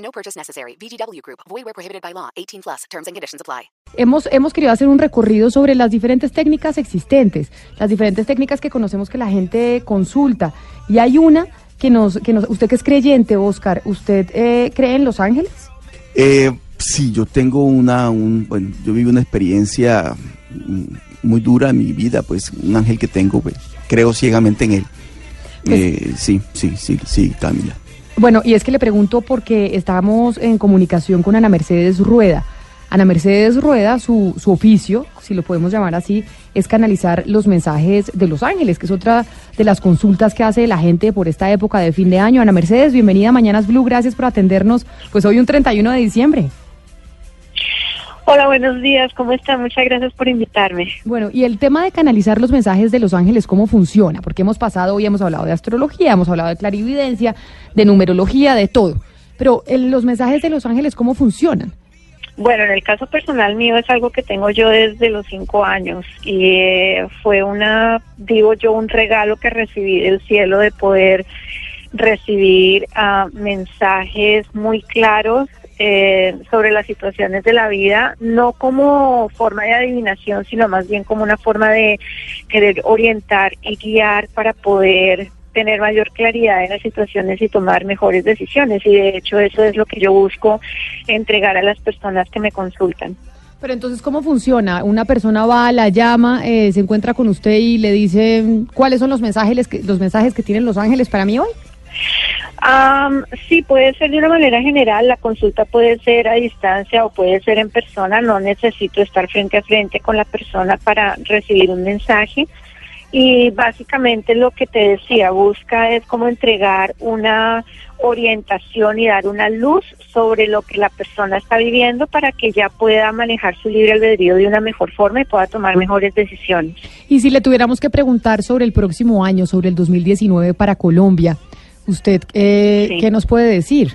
No purchase necessary. VGW Group. Void where prohibited by law. 18 plus. Terms and conditions apply. Hemos, hemos querido hacer un recorrido sobre las diferentes técnicas existentes, las diferentes técnicas que conocemos que la gente consulta. Y hay una que nos, que nos usted que es creyente, Oscar, ¿usted eh, cree en los ángeles? Eh, sí, yo tengo una, un, bueno, yo vivo una experiencia mm, muy dura en mi vida, pues un ángel que tengo, pues, creo ciegamente en él. Eh, sí, sí, sí, sí, Camila. Bueno, y es que le pregunto porque estábamos en comunicación con Ana Mercedes Rueda. Ana Mercedes Rueda, su, su oficio, si lo podemos llamar así, es canalizar los mensajes de los ángeles, que es otra de las consultas que hace la gente por esta época de fin de año. Ana Mercedes, bienvenida a Mañanas Blue, gracias por atendernos, pues hoy un 31 de diciembre. Hola, buenos días, ¿cómo están? Muchas gracias por invitarme. Bueno, y el tema de canalizar los mensajes de los ángeles, ¿cómo funciona? Porque hemos pasado, hoy hemos hablado de astrología, hemos hablado de clarividencia, de numerología, de todo. Pero el- los mensajes de los ángeles, ¿cómo funcionan? Bueno, en el caso personal mío es algo que tengo yo desde los cinco años y eh, fue una, digo yo, un regalo que recibí del cielo de poder recibir ah, mensajes muy claros eh, sobre las situaciones de la vida, no como forma de adivinación, sino más bien como una forma de querer orientar y guiar para poder tener mayor claridad en las situaciones y tomar mejores decisiones. Y de hecho eso es lo que yo busco entregar a las personas que me consultan. Pero entonces, ¿cómo funciona? Una persona va, la llama, eh, se encuentra con usted y le dice cuáles son los mensajes los mensajes que tienen los ángeles para mí hoy. Sí, puede ser de una manera general, la consulta puede ser a distancia o puede ser en persona, no necesito estar frente a frente con la persona para recibir un mensaje. Y básicamente lo que te decía, busca es como entregar una orientación y dar una luz sobre lo que la persona está viviendo para que ya pueda manejar su libre albedrío de una mejor forma y pueda tomar mejores decisiones. Y si le tuviéramos que preguntar sobre el próximo año, sobre el 2019 para Colombia, ¿usted eh, Sí. qué nos puede decir?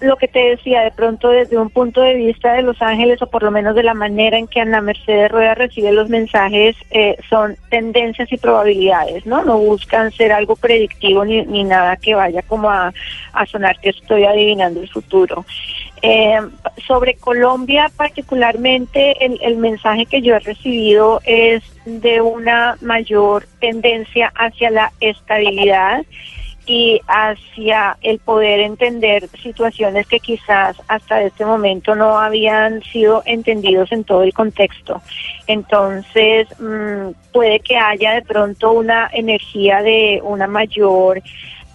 Lo que te decía, de pronto desde un punto de vista de Los Ángeles, o por lo menos de la manera en que Ana Mercedes Rueda recibe los mensajes, eh, son tendencias y probabilidades, ¿no? No buscan ser algo predictivo ni, ni nada que vaya como a, a sonar que estoy adivinando el futuro. Eh, sobre Colombia particularmente, el, el mensaje que yo he recibido es de una mayor tendencia hacia la estabilidad y hacia el poder entender situaciones que quizás hasta este momento no habían sido entendidos en todo el contexto. Entonces, mm, puede que haya de pronto una energía de una mayor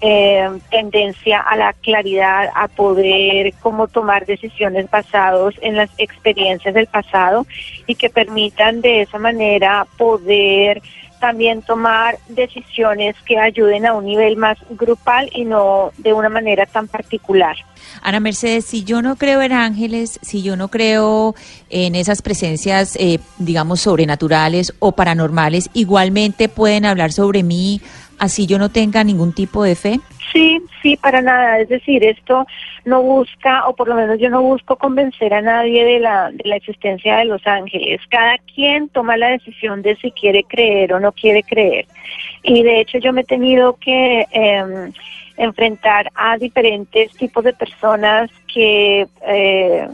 eh, tendencia a la claridad, a poder como tomar decisiones basados en las experiencias del pasado y que permitan de esa manera poder también tomar decisiones que ayuden a un nivel más grupal y no de una manera tan particular. Ana Mercedes, si yo no creo en ángeles, si yo no creo en esas presencias, eh, digamos, sobrenaturales o paranormales, igualmente pueden hablar sobre mí, así yo no tenga ningún tipo de fe. Sí, sí, para nada. Es decir, esto no busca, o por lo menos yo no busco convencer a nadie de la, de la existencia de los ángeles. Cada quien toma la decisión de si quiere creer o no quiere creer. Y de hecho yo me he tenido que eh, enfrentar a diferentes tipos de personas que eh,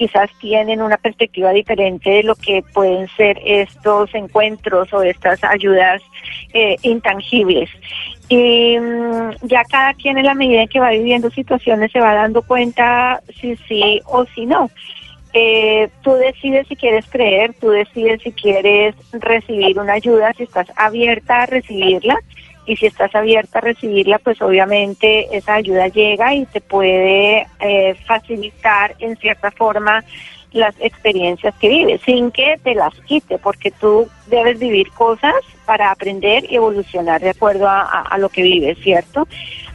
quizás tienen una perspectiva diferente de lo que pueden ser estos encuentros o estas ayudas eh, intangibles. Y mm, ya cada quien en la medida en que va viviendo situaciones se va dando cuenta si sí o si no. Eh, tú decides si quieres creer, tú decides si quieres recibir una ayuda, si estás abierta a recibirla y si estás abierta a recibirla, pues obviamente esa ayuda llega y te puede eh, facilitar en cierta forma las experiencias que vives, sin que te las quite, porque tú debes vivir cosas para aprender y evolucionar de acuerdo a, a- lo que vives, ¿cierto?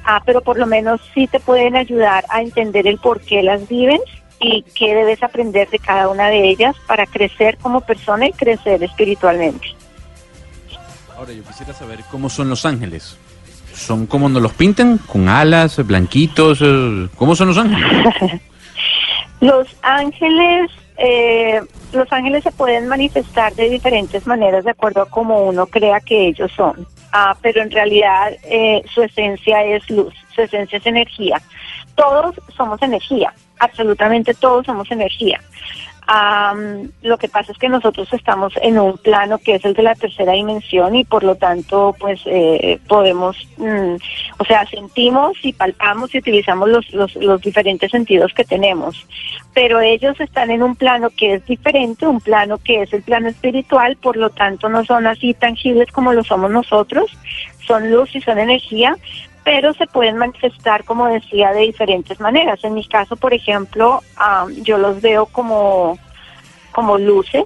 ah, pero por lo menos sí te pueden ayudar a entender el por qué las viven y qué debes aprender de cada una de ellas para crecer como persona y crecer espiritualmente. Ahora yo quisiera saber cómo son los ángeles. ¿Son como nos los pintan? ¿Con alas, blanquitos? eh, ¿Cómo son los ángeles? Los ángeles, eh, los ángeles se pueden manifestar de diferentes maneras de acuerdo a cómo uno crea que ellos son. Ah, pero en realidad eh, su esencia es luz, su esencia es energía. Todos somos energía, absolutamente todos somos energía. Am, lo que pasa es que nosotros estamos en un plano que es el de la tercera dimensión y por lo tanto pues eh, podemos, mm, o sea, sentimos y palpamos y utilizamos los, los, los diferentes sentidos que tenemos. Pero ellos están en un plano que es diferente, un plano que es el plano espiritual, por lo tanto no son así tangibles como lo somos nosotros, son luz y son energía, pero se pueden manifestar, como decía, de diferentes maneras. En mi caso, por ejemplo, am, yo los veo como, como luces,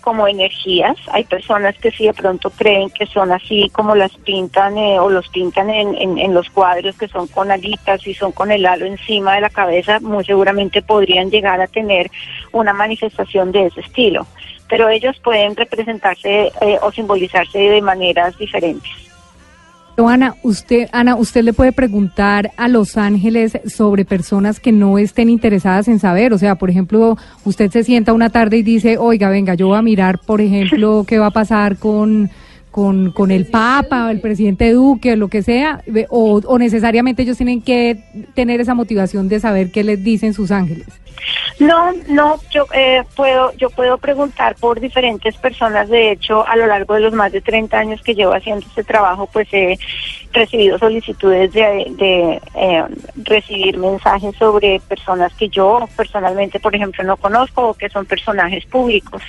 como energías. Hay personas que sí de pronto creen que son así como las pintan eh, o los pintan en, en, en los cuadros que son con alitas y son con el halo encima de la cabeza, muy seguramente podrían llegar a tener una manifestación de ese estilo. Pero ellos pueden representarse eh, o simbolizarse de maneras diferentes. Ana, usted, Ana, usted le puede preguntar a los ángeles sobre personas que no estén interesadas en saber. O sea, por ejemplo, usted se sienta una tarde y dice, oiga, venga, yo voy a mirar, por ejemplo, qué va a pasar con, con, con el Papa, el presidente Duque, o lo que sea, o, o necesariamente ellos tienen que tener esa motivación de saber qué les dicen sus ángeles. No, no, yo eh, puedo, yo puedo preguntar por diferentes personas. De hecho, a lo largo de los más de 30 años que llevo haciendo este trabajo, pues he recibido solicitudes de, eh, recibir mensajes sobre personas que yo personalmente, por ejemplo, no conozco o que son personajes públicos.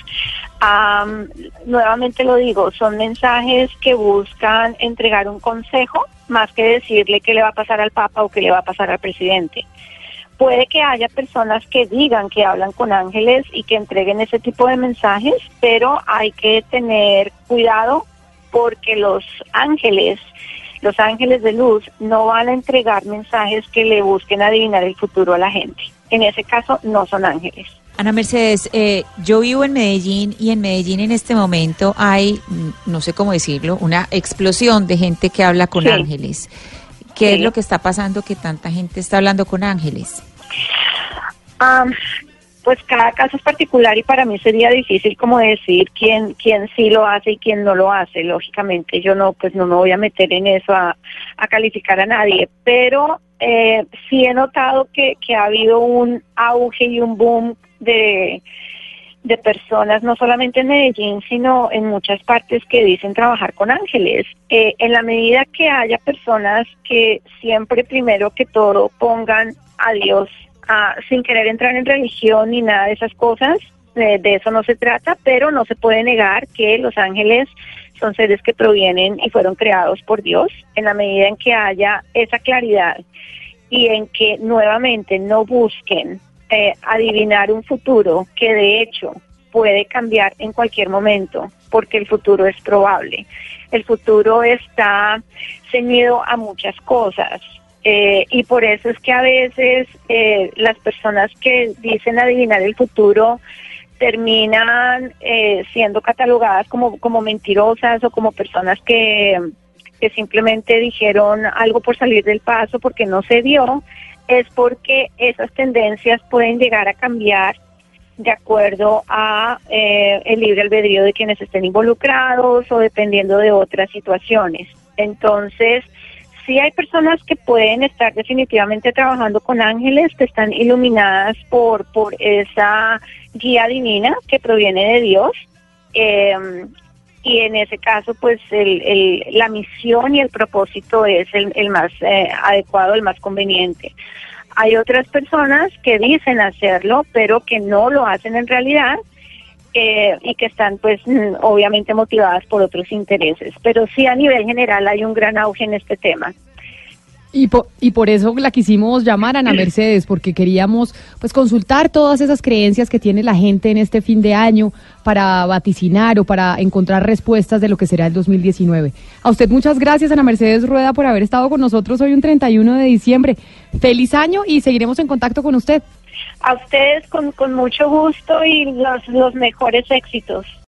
Am, nuevamente lo digo, son mensajes que buscan entregar un consejo más que decirle qué le va a pasar al Papa o qué le va a pasar al presidente. Puede que haya personas que digan que hablan con ángeles y que entreguen ese tipo de mensajes, pero hay que tener cuidado porque los ángeles, los ángeles de luz, no van a entregar mensajes que le busquen adivinar el futuro a la gente. En ese caso, no son ángeles. Ana Mercedes, eh, yo vivo en Medellín y en Medellín en este momento hay, mm, no sé cómo decirlo, una explosión de gente que habla con Sí. ángeles. ¿Qué Sí. es lo que está pasando que tanta gente está hablando con ángeles? Am, pues cada caso es particular y para mí sería difícil como decir quién quién sí lo hace y quién no lo hace. Lógicamente yo no pues no me voy a meter en eso a, a calificar a nadie, pero eh, sí he notado que, que ha habido un auge y un boom de de personas, no solamente en Medellín, sino en muchas partes que dicen trabajar con ángeles. Eh, en la medida que haya personas que siempre, primero que todo, pongan a Dios ah, sin querer entrar en religión ni nada de esas cosas, eh, de eso no se trata, pero no se puede negar que los ángeles son seres que provienen y fueron creados por Dios. En la medida en que haya esa claridad y en que nuevamente no busquen eh, adivinar un futuro que de hecho puede cambiar en cualquier momento, porque el futuro es probable. El futuro está ceñido a muchas cosas. eh, y por eso es que a veces eh, las personas que dicen adivinar el futuro terminan eh, siendo catalogadas como, como mentirosas o como personas que, que simplemente dijeron algo por salir del paso porque no se dio, es porque esas tendencias pueden llegar a cambiar de acuerdo a eh, el libre albedrío de quienes estén involucrados o dependiendo de otras situaciones. Entonces, sí hay personas que pueden estar definitivamente trabajando con ángeles que están iluminadas por, por esa guía divina que proviene de Dios. Eh, y en ese caso, pues el, el, la misión y el propósito es el, el más eh, adecuado, el más conveniente. Hay otras personas que dicen hacerlo, pero que no lo hacen en realidad eh, y que están, pues, mm, obviamente motivadas por otros intereses. Pero sí, a nivel general, hay un gran auge en este tema. Y, po- y por eso la quisimos llamar Ana Mercedes, porque queríamos pues consultar todas esas creencias que tiene la gente en este fin de año para vaticinar o para encontrar respuestas de lo que será el 2019. A usted muchas gracias, Ana Mercedes Rueda, por haber estado con nosotros hoy un 31 de diciembre. Feliz año y seguiremos en contacto con usted. A ustedes con, con mucho gusto y los, los mejores éxitos.